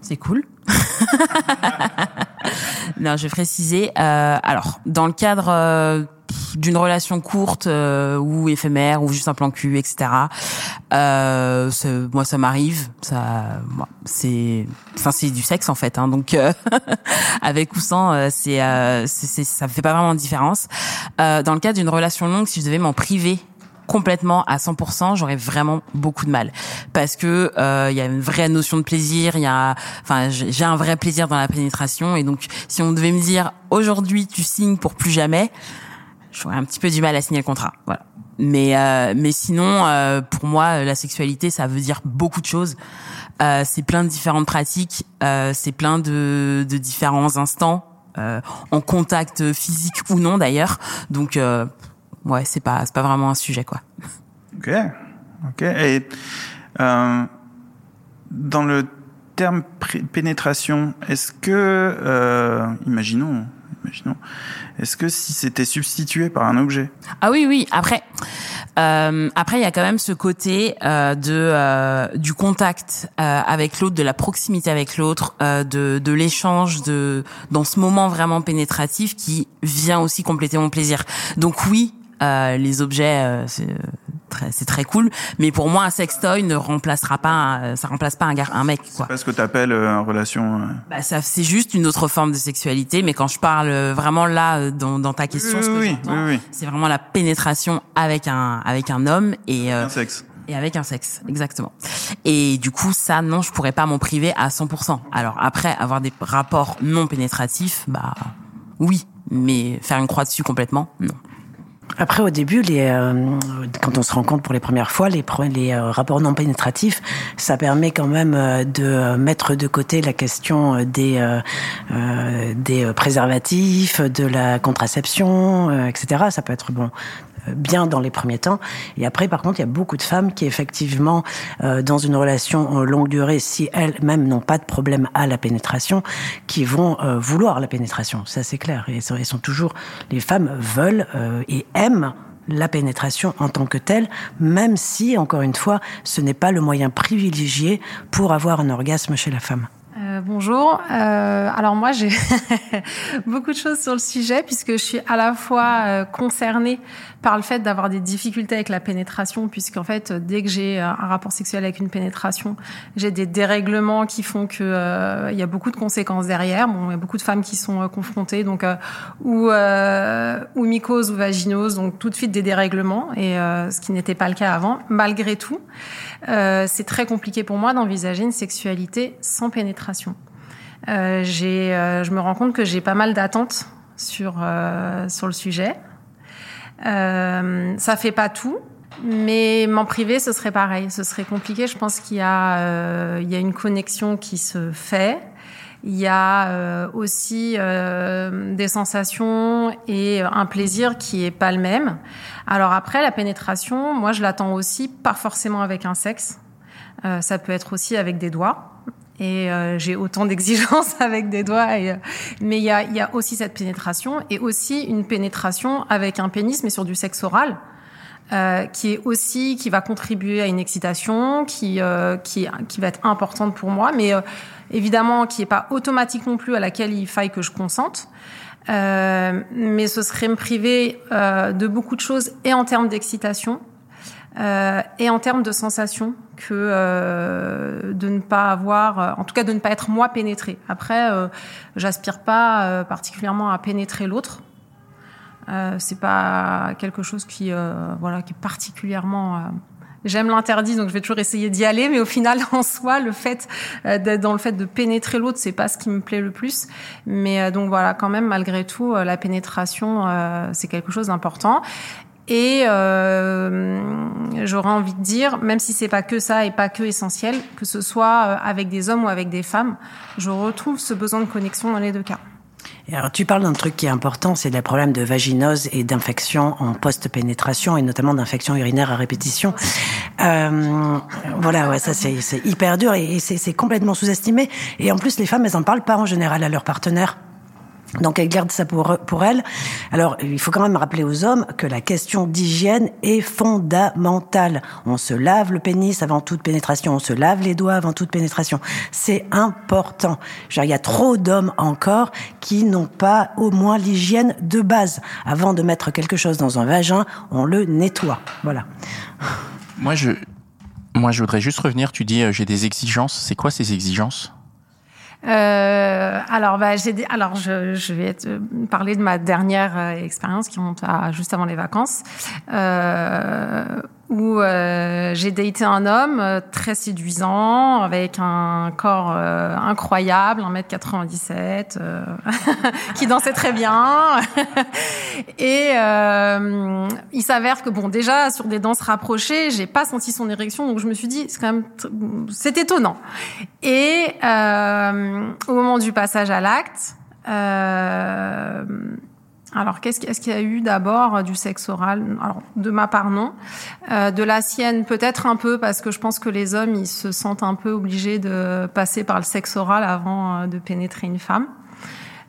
C'est cool. non, je vais préciser. Euh, alors, dans le cadre euh, d'une relation courte euh, ou éphémère ou juste un plan cul, etc. Euh, moi, ça m'arrive. Ça, c'est, enfin, c'est du sexe en fait. Hein, donc, euh, avec ou sans, euh, c'est, ça fait pas vraiment de différence. dans le cadre d'une relation longue, si je devais m'en priver complètement à 100%, j'aurais vraiment beaucoup de mal parce que euh, il y a une vraie notion de plaisir, il y a enfin j'ai un vrai plaisir dans la pénétration et donc si on devait me dire aujourd'hui tu signes pour plus jamais, j'aurais un petit peu du mal à signer le contrat. Voilà. Mais euh, mais sinon euh, pour moi la sexualité ça veut dire beaucoup de choses. Euh, c'est plein de différentes pratiques, euh, c'est plein de de différents instants en contact physique ou non d'ailleurs. Donc ouais, c'est pas, c'est pas vraiment un sujet, quoi. Ok, ok. Et euh, dans le terme pénétration, est-ce que, euh, imaginons, imaginons, est-ce que si c'était substitué par un objet? Ah oui, oui. Après, euh, après, il y a quand même ce côté euh, de euh, du contact euh, avec l'autre, de la proximité avec l'autre, euh, de, de l'échange, de dans ce moment vraiment pénétratif qui vient aussi compléter mon plaisir. Donc oui, euh, les objets, euh, c'est très, c'est très cool. Mais pour moi, un sextoy ne remplacera pas, ça remplace pas un gars, un mec. Quoi. C'est pas ce que t'appelles euh, une relation. Bah, ça, c'est juste une autre forme de sexualité. Mais quand je parle vraiment là dans, dans ta question, oui, oui, oui, c'est vraiment la pénétration avec un avec un homme et un sexe. Et avec un sexe, exactement. Et du coup, ça, non, je pourrais pas m'en priver à 100%. Alors après, avoir des rapports non pénétratifs, bah oui, mais faire une croix dessus complètement, non. Après, au début, les, euh, quand on se rend compte pour les premières fois, les, les euh, rapports non pénétratifs, ça permet quand même euh, de mettre de côté la question des, des préservatifs, de la contraception, etc. Ça peut être bon bien dans les premiers temps. Et après, par contre, il y a beaucoup de femmes qui, effectivement, euh, dans une relation longue durée, si elles-mêmes n'ont pas de problème à la pénétration, qui vont euh, vouloir la pénétration. Ça, c'est clair. Et elles sont toujours, les femmes veulent euh, et aiment la pénétration en tant que telle, même si, encore une fois, ce n'est pas le moyen privilégié pour avoir un orgasme chez la femme. Euh, bonjour. Euh, alors moi, j'ai beaucoup de choses sur le sujet puisque je suis à la fois euh, concernée par le fait d'avoir des difficultés avec la pénétration, puisqu'en fait, dès que j'ai un rapport sexuel avec une pénétration, j'ai des dérèglements qui font que il y a beaucoup de conséquences derrière. Il y a beaucoup de femmes qui sont confrontées, donc ou ou mycose ou vaginose, donc tout de suite des dérèglements, et ce qui n'était pas le cas avant. Malgré tout, c'est très compliqué pour moi d'envisager une sexualité sans pénétration euh, euh, je me rends compte que j'ai pas mal d'attentes sur euh, sur le sujet. ça fait pas tout, mais m'en priver, ce serait pareil. Ce serait compliqué. Je pense qu'il y a il y a une connexion qui se fait. Il y a aussi des sensations et un plaisir qui est pas le même. Alors après, la pénétration, moi, je l'attends aussi pas forcément avec un sexe. ça peut être aussi avec des doigts et euh, j'ai autant d'exigences avec des doigts. Et, euh, mais il y a, y a, aussi cette pénétration et aussi une pénétration avec un pénis, mais sur du sexe oral. Euh, qui est aussi qui va contribuer à une excitation qui euh, qui qui va être importante pour moi mais évidemment qui est pas automatique non plus à laquelle il faille que je consente mais ce serait me priver de beaucoup de choses et en termes d'excitation euh, et en termes de sensations que euh, de ne pas avoir, euh, en tout cas de ne pas être moi pénétré. Après, euh, j'aspire pas euh, particulièrement à pénétrer l'autre. Euh, c'est pas quelque chose qui, voilà, qui est particulièrement. J'aime l'interdit, donc je vais toujours essayer d'y aller, mais au final, en soi, le fait d'être dans le fait de pénétrer l'autre, c'est pas ce qui me plaît le plus. Mais donc voilà, quand même, malgré tout, la pénétration, c'est quelque chose d'important. Et euh, j'aurais envie de dire, même si c'est pas que ça et pas que essentiel, que ce soit euh, avec des hommes ou avec des femmes, je retrouve ce besoin de connexion dans les deux cas. Alors, tu parles d'un truc qui est important, c'est le problème de vaginose et d'infection en post-pénétration et notamment d'infection urinaire à répétition. Euh, voilà, ouais, ça c'est hyper dur et, et c'est complètement sous-estimé. Et en plus, les femmes, elles en parlent pas en général à leur partenaire. Donc elle garde ça pour, pour elle. Alors il faut quand même rappeler aux hommes que la question d'hygiène est fondamentale. On se lave le pénis avant toute pénétration, on se lave les doigts avant toute pénétration. C'est important. Genre, il y a trop d'hommes encore qui n'ont pas au moins l'hygiène de base. Avant de mettre quelque chose dans un vagin, on le nettoie. Voilà. Moi je, moi je voudrais juste revenir. Tu dis euh, j'ai des exigences. C'est quoi ces exigences? Euh, alors, bah, j'ai alors je, je, vais te parler de ma dernière euh, expérience qui monte à juste avant les vacances. Euh, où euh, j'ai daté un homme euh, très séduisant, avec un corps euh, incroyable, 1m97, euh, qui dansait très bien. et il s'avère que, bon, déjà, sur des danses rapprochées, j'ai pas senti son érection, donc je me suis dit, c'est quand même... C'est étonnant. Et au moment du passage à l'acte... Euh, alors, qu'est-ce qu'il y a eu d'abord euh, du sexe oral? Alors, de ma part, non. Euh, de la sienne, peut-être un peu, parce que je pense que les hommes, ils se sentent un peu obligés de passer par le sexe oral avant euh, de pénétrer une femme.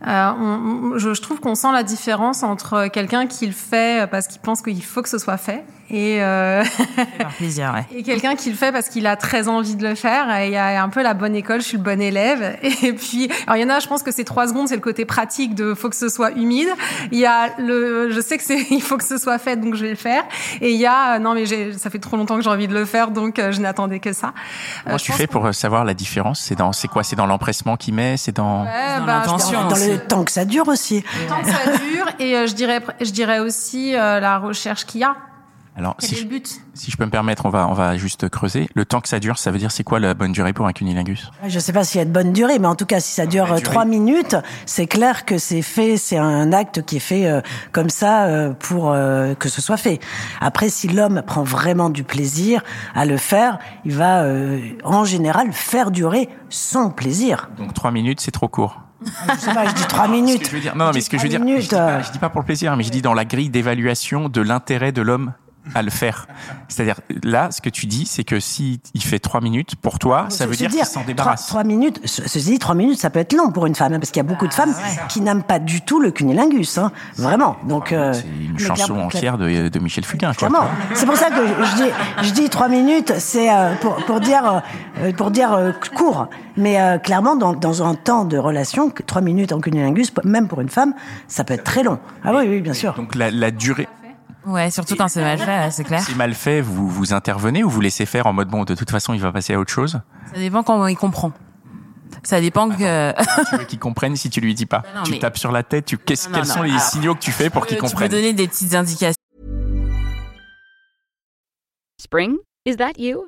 Euh, je, je, trouve qu'on sent la différence entre quelqu'un qui le fait parce qu'il pense qu'il faut que ce soit fait et, euh, plaisir, ouais. et quelqu'un qui le fait parce qu'il a très envie de le faire. Et il y a un peu la bonne école, je suis le bon élève. Et puis, alors il y en a, je pense que c'est trois secondes, c'est le côté pratique de faut que ce soit humide. Il y a le, je sais que c'est, il faut que ce soit fait, donc je vais le faire. Et il y a, non mais ça fait trop longtemps que j'ai envie de le faire, donc euh, je n'attendais que ça. Comment euh, tu fais pour savoir la différence? C'est dans, c'est quoi? C'est dans l'empressement qu'il met? C'est dans, ouais, dans bah, l'intention. Dans le temps que ça dure aussi. Le temps que ça dure et euh, je dirais, je dirais aussi euh, la recherche qu'il y a. Alors, si je, si je peux me permettre, on va, on va juste creuser. Le temps que ça dure, ça veut dire c'est quoi la bonne durée pour un cunilingus? Je sais pas s'il y a de bonne durée, mais en tout cas, si ça dure trois minutes, c'est clair que c'est fait, c'est un acte qui est fait euh, comme ça euh, pour euh, que ce soit fait. Après, si l'homme prend vraiment du plaisir à le faire, il va en général faire durer son plaisir. Donc trois minutes, c'est trop court. Je sais pas, je dis trois minutes. je veux dire, non, mais ce que je veux dire, je dis, pas, je dis pas pour le plaisir, mais je dis dans la grille d'évaluation de l'intérêt de l'homme à le faire. C'est-à-dire là, ce que tu dis, c'est que si il fait trois minutes pour toi, ça veut dire, qu'il s'en débarrasse. Trois, minutes, ceci dit, trois minutes, ça peut être long pour une femme, hein, parce qu'il y a beaucoup de femmes qui n'aiment pas du tout le cunilingus, hein, vraiment. Donc euh, c'est une chanson entière de, de, Michel Fugain. Clairement. C'est pour ça que je dis, je dis trois minutes, c'est euh, pour, pour dire euh, pour dire euh, court. Mais euh, clairement, dans, dans un temps de relation, trois minutes en cunilingus, même pour une femme, ça peut être très long. Ah oui, oui, bien sûr. Donc la, la durée. Ouais, surtout quand c'est mal fait, c'est clair. Si mal fait, vous vous intervenez ou vous laissez faire en mode bon, de toute façon, il va passer à autre chose? Ça dépend comment il comprend. Ça dépend que. tu veux qu'il comprenne si tu lui dis pas? tu tapes sur la tête. Tu quels non, sont les signaux que tu fais pour qu'il comprenne? Tu peux donner des petites indications. Spring, is that you?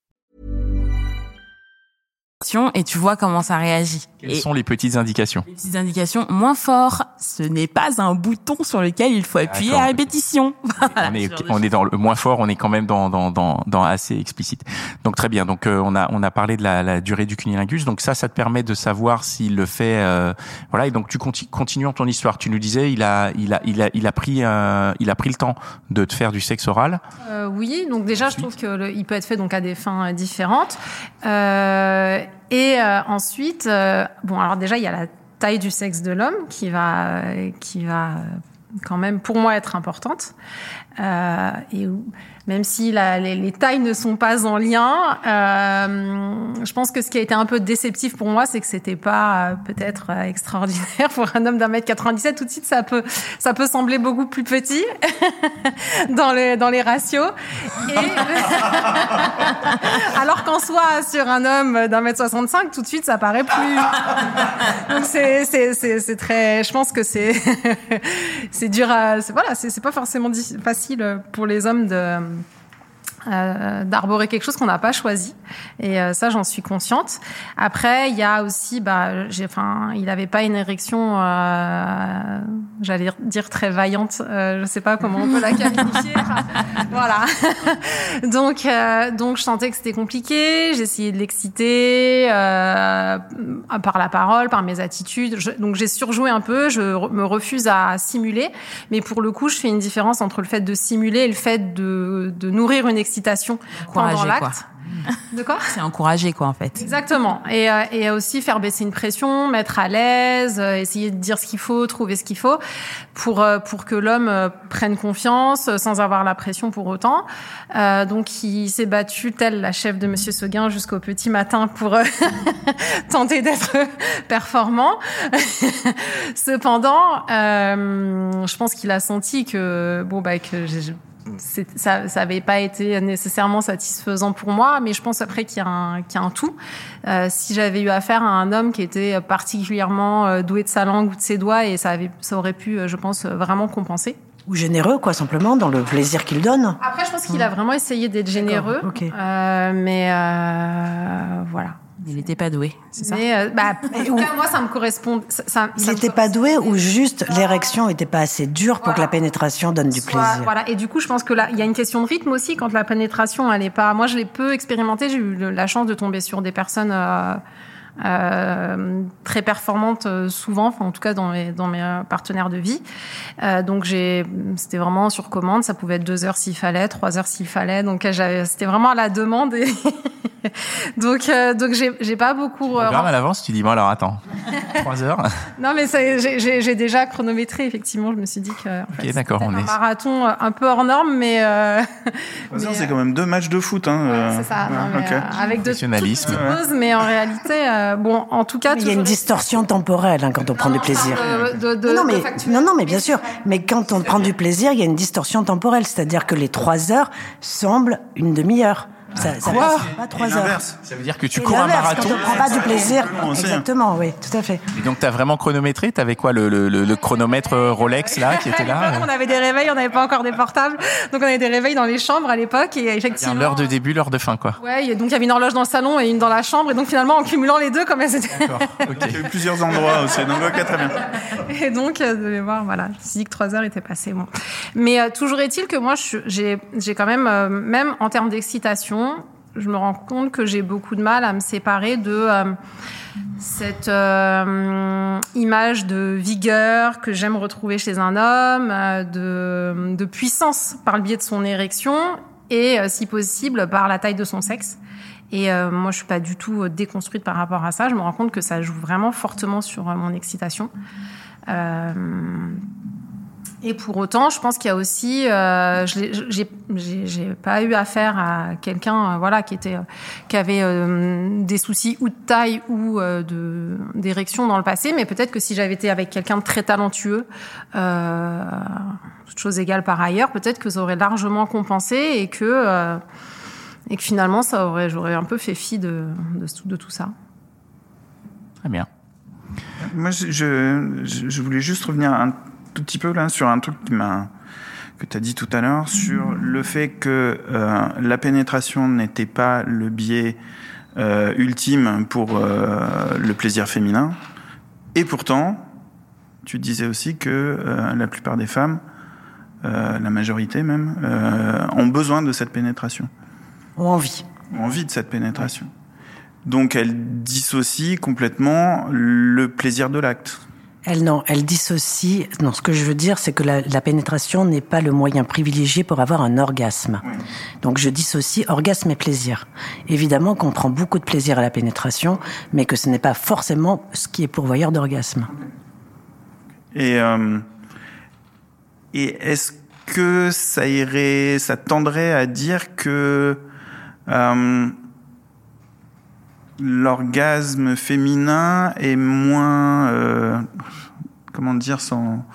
Et tu vois comment ça réagit. Quelles sont les petites indications Les petites indications moins fort. Ce n'est pas un bouton sur lequel il faut appuyer à répétition. on, est, on est dans le moins fort, on est quand même dans, dans, dans, dans assez explicite. Donc très bien. Donc euh, on a on a parlé de la, la, durée du cunilingus. Donc ça, ça te permet de savoir s'il le fait. Euh, voilà. Et donc tu continu, continuons ton histoire. Tu nous disais, il a il a il a il a pris euh, il a pris le temps de te faire du sexe oral. Euh, oui. Donc déjà, Ensuite. je trouve que il peut être fait donc à des fins différentes. Euh, et euh, ensuite, euh, bon, alors déjà, il y a la taille du sexe de l'homme qui va, qui va quand même pour moi être importante. Euh, et même si les, les, tailles ne sont pas en lien, euh, je pense que ce qui a été un peu déceptif pour moi, c'est que c'était pas euh, peut-être extraordinaire pour un homme d'un mètre 97. Tout de suite, ça peut, ça peut sembler beaucoup plus petit dans les dans les ratios. Alors qu'en soi, sur un homme d'un mètre 65, tout de suite, ça paraît plus. Donc c'est très. Je pense que c'est c'est dur à. Voilà, c'est pas forcément facile pour les hommes de euh, d'arborer quelque chose qu'on n'a pas choisi. Et euh, ça j'en suis consciente. Après il y a aussi bah j'ai enfin il n'avait pas une érection euh, j'allais dire très vaillante euh, je sais pas comment on peut la qualifier. Voilà. Donc euh, donc je sentais que c'était compliqué. J'ai essayé de l'exciter euh, par la parole par mes attitudes. Je, donc j'ai surjoué un peu. Je me refuse à simuler. Mais pour le coup je fais une différence entre le fait de simuler et le fait de, de nourrir une excitation pendant l'acte. De quoi C'est encourager quoi en fait. Exactement. Et, euh, et aussi faire baisser une pression, mettre à l'aise, euh, essayer de dire ce qu'il faut, trouver ce qu'il faut, pour euh, pour que l'homme prenne confiance sans avoir la pression pour autant. Euh, donc il s'est battu tel la chef de Monsieur Seguin jusqu'au petit matin pour tenter d'être performant. Cependant, je pense qu'il a senti que bon bah que j'ai ça ça avait pas été nécessairement satisfaisant pour moi mais je pense après qu'il y a un qu'il y a un tout. Euh, si j'avais eu affaire à un homme qui était particulièrement euh, doué de sa langue ou de ses doigts et ça avait ça aurait pu je pense vraiment compenser. Ou généreux quoi simplement dans le plaisir qu'il donne. Après je pense qu'il a vraiment essayé d'être généreux okay. euh, mais euh, voilà il n'était pas doué, c'est ça? Mais, euh, bah, en tout cas, moi, ça me correspond. Ça, ça il n'était pas doué ou juste l'érection n'était pas assez dure pour voilà. que la pénétration donne du Soit, plaisir? Voilà. Et du coup, je pense que là, il y a une question de rythme aussi quand la pénétration, elle est pas. Moi, je l'ai peu expérimenté. J'ai eu la chance de tomber sur des personnes. Euh, euh, très performante euh, souvent, enfin en tout cas dans mes dans mes partenaires de vie. Euh, donc j'ai, c'était vraiment sur commande. Ça pouvait être deux heures s'il fallait, trois heures s'il fallait. Donc c'était vraiment à la demande. Et donc euh, donc j'ai j'ai pas beaucoup. Tu programme à l'avance, tu dis bon alors attends, trois heures. non mais j'ai j'ai déjà chronométré effectivement. Je me suis dit que en ok d'accord on un est marathon un peu hors norme, mais. Euh, mais c'est quand même deux matchs de foot hein. Ouais, c'est ça. Non, mais, okay. euh, avec de Professionnalisme. choses, mais en réalité bon en tout cas. Il y a une distorsion temporelle hein, quand on prend du plaisir. De, de, non, non, mais, non, non, mais bien sûr. Mais quand on prend du plaisir, il y a une distorsion temporelle, c'est-à-dire que les trois heures semblent une demi-heure. Ça, ça Quoi pas trois heures. Ça veut dire que tu Et cours un marathon. Quand on prend pas du plaisir. Exactement, oui, tout à fait. Et donc t'as vraiment chronométré? T'avais quoi le, le, le, chronomètre Rolex là qui était là On avait des réveils, on n'avait pas encore des portables, donc on avait des réveils dans les chambres à l'époque et effectivement. L'heure de début, l'heure de fin quoi. Ouais, donc il y avait une horloge dans le salon et une dans la chambre et donc finalement en cumulant les deux comme elles étaient. D'accord. Ok. Il y a eu plusieurs endroits aussi, donc ok, très bien. Et donc, euh, de voir, voilà, je me suis dit que trois heures étaient passées. Bon. Mais euh, toujours est-il que moi, j'ai j'ai quand même, euh, même en termes d'excitation, je me rends compte que j'ai beaucoup de mal à me séparer de euh, cette euh, image de vigueur que j'aime retrouver chez un homme, euh, de, puissance par le biais de son érection et, si possible, par la taille de son sexe. Et moi, je suis pas du tout déconstruite par rapport à ça. Je me rends compte que ça joue vraiment fortement sur mon excitation. Et pour autant, je pense qu'il y a aussi, euh, j'ai j'ai- j'ai pas eu affaire à quelqu'un, euh, voilà, qui était, euh, qui avait euh, des soucis ou de taille ou euh, de d'érection dans le passé, mais peut-être que si j'avais été avec quelqu'un de très talentueux, euh, toute chose égale par ailleurs, peut-être que ça aurait largement compensé et que euh, et que finalement, ça aurait, j'aurais un peu fait fi de de, de tout ça. Très bien. Moi, je, je, je voulais juste revenir un tout petit peu là sur un truc qui m'a que tu as dit tout à l'heure sur le fait que euh, la pénétration n'était pas le biais euh, ultime pour euh, le plaisir féminin. Et pourtant, tu disais aussi que la plupart des femmes, la majorité même, ont besoin de cette pénétration, Ou envie. ont envie de cette pénétration. Donc elle dissocie complètement le plaisir de l'acte. Elle non, elle dissocie. Non, ce que je veux dire, c'est que la, la pénétration n'est pas le moyen privilégié pour avoir un orgasme. Donc je dissocie orgasme et plaisir. Évidemment qu'on prend beaucoup de plaisir à la pénétration, mais que ce n'est pas forcément ce qui est pourvoyeur d'orgasme. Et, euh, Et est-ce que ça irait, ça tendrait à dire que euh, l'orgasme féminin est moins, euh, comment dire sans,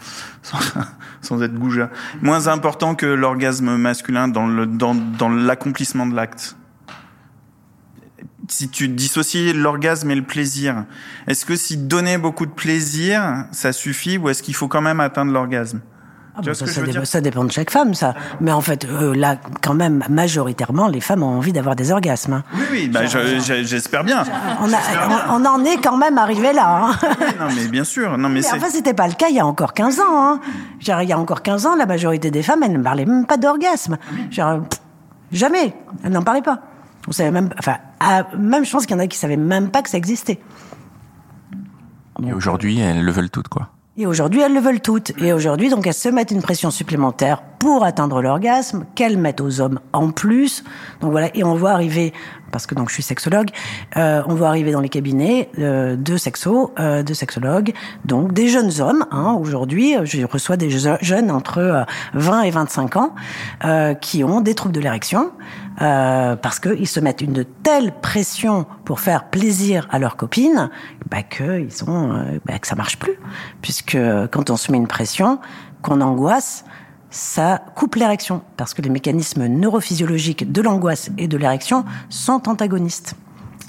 sans, sans être goujat, moins important que l'orgasme masculin dans le dans, dans l'accomplissement de l'acte. Si tu dissocies l'orgasme et le plaisir, est-ce que si donner beaucoup de plaisir, ça suffit ou est-ce qu'il faut quand même atteindre l'orgasme? Ah bah, ça, dé- dépend de chaque femme, ça. Mais en fait, euh, là, quand même, majoritairement, les femmes ont envie d'avoir des orgasmes. hein. Oui, oui, bah, je- je- j'espère bien. On, a- on, on en est quand même arrivé là. hein. Oui, non, mais bien sûr. Non, mais Mais enfin, c'était pas le cas il y a encore 15 ans. Hein. Dire, Il y a encore 15 ans, la majorité des femmes, elles ne parlaient même pas d'orgasme. Jamais. Elles n'en parlaient pas. On savait même, enfin, ah, même je pense qu'il y en a qui savaient même pas que ça existait. Et aujourd'hui, elles le veulent toutes, quoi. Et aujourd'hui, elles le veulent toutes. Et aujourd'hui, donc, elles se mettent une pression supplémentaire pour atteindre l'orgasme, qu'elles mettent aux hommes en plus. Donc voilà, et on voit arriver, parce que donc je suis sexologue, euh, on voit arriver dans les cabinets euh, de sexos, euh, de sexologues, donc des jeunes hommes. Hein, aujourd'hui, je reçois des je- jeunes entre euh, 20 et 25 ans euh, qui ont des troubles de l'érection euh, parce qu'ils se mettent une telle pression pour faire plaisir à leurs copines, bah, que ils sont, euh, bah, que ça marche plus, puisque quand on se met une pression, qu'on angoisse, ça coupe l'érection, parce que les mécanismes neurophysiologiques de l'angoisse et de l'érection sont antagonistes.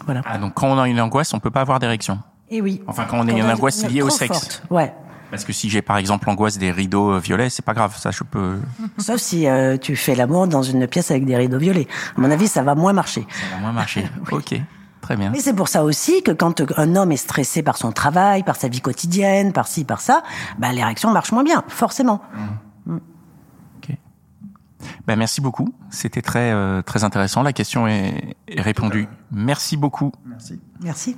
Voilà. Ah, donc quand on a une angoisse, on peut pas avoir d'érection. Et oui. Enfin, quand on a une angoisse liée au sexe. forte, Ouais. Parce que si j'ai par exemple l'angoisse des rideaux euh, violets, c'est pas grave, ça je peux. Sauf si euh, tu fais l'amour dans une pièce avec des rideaux violets. À mon avis, ça va moins marcher. Ça va moins marcher. Ok, très bien. Et c'est pour ça aussi que quand un homme est stressé par son travail, par sa vie quotidienne, par ci, par ça, bah, l'érection marche moins bien, forcément. Ben, merci beaucoup. C'était très euh, très intéressant. La question est, est répondue. Merci beaucoup. Merci. Merci.